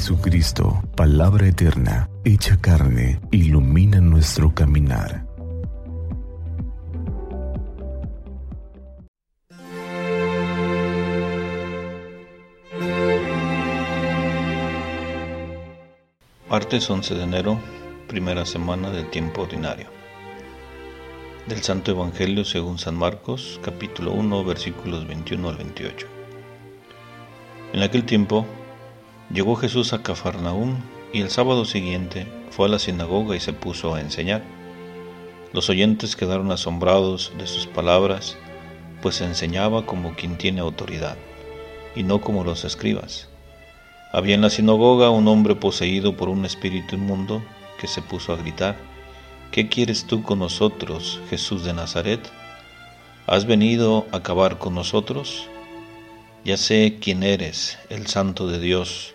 Jesucristo, palabra eterna, hecha carne, ilumina nuestro caminar. Martes 11 de enero, primera semana del tiempo ordinario. Del Santo Evangelio según San Marcos, capítulo 1, versículos 21 al 28. En aquel tiempo Llegó Jesús a Cafarnaúm y el sábado siguiente fue a la sinagoga y se puso a enseñar. Los oyentes quedaron asombrados de sus palabras, pues enseñaba como quien tiene autoridad, y no como los escribas. Había en la sinagoga un hombre poseído por un espíritu inmundo que se puso a gritar, ¿Qué quieres tú con nosotros, Jesús de Nazaret? ¿Has venido a acabar con nosotros? Ya sé quién eres, el santo de Dios.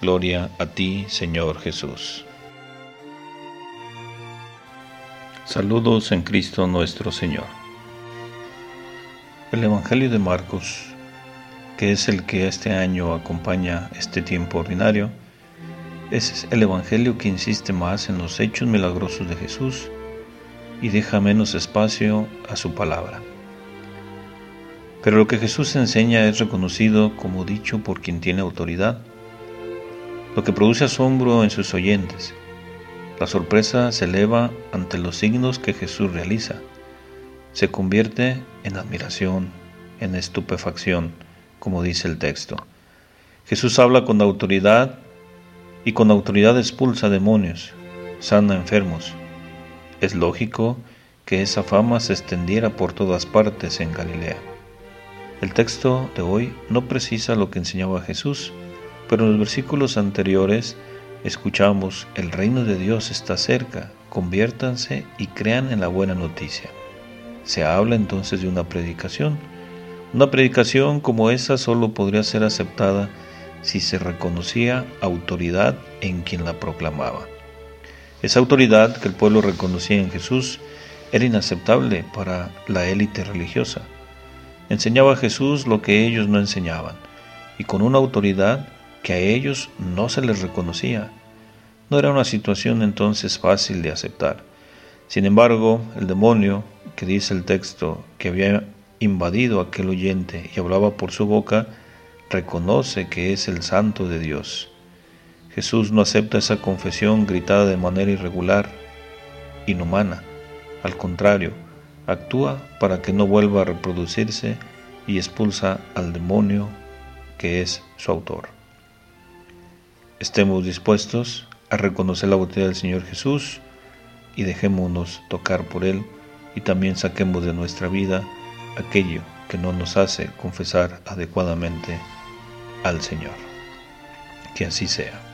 Gloria a ti, Señor Jesús. Saludos en Cristo nuestro Señor. El Evangelio de Marcos, que es el que este año acompaña este tiempo ordinario, es el Evangelio que insiste más en los hechos milagrosos de Jesús y deja menos espacio a su palabra. Pero lo que Jesús enseña es reconocido como dicho por quien tiene autoridad lo que produce asombro en sus oyentes. La sorpresa se eleva ante los signos que Jesús realiza. Se convierte en admiración, en estupefacción, como dice el texto. Jesús habla con autoridad y con autoridad expulsa demonios, sana enfermos. Es lógico que esa fama se extendiera por todas partes en Galilea. El texto de hoy no precisa lo que enseñaba Jesús, pero en los versículos anteriores escuchamos, el reino de Dios está cerca, conviértanse y crean en la buena noticia. Se habla entonces de una predicación. Una predicación como esa solo podría ser aceptada si se reconocía autoridad en quien la proclamaba. Esa autoridad que el pueblo reconocía en Jesús era inaceptable para la élite religiosa. Enseñaba a Jesús lo que ellos no enseñaban, y con una autoridad que a ellos no se les reconocía. No era una situación entonces fácil de aceptar. Sin embargo, el demonio, que dice el texto, que había invadido a aquel oyente y hablaba por su boca, reconoce que es el santo de Dios. Jesús no acepta esa confesión gritada de manera irregular, inhumana. Al contrario, actúa para que no vuelva a reproducirse y expulsa al demonio que es su autor estemos dispuestos a reconocer la botella del Señor Jesús y dejémonos tocar por Él y también saquemos de nuestra vida aquello que no nos hace confesar adecuadamente al Señor. Que así sea.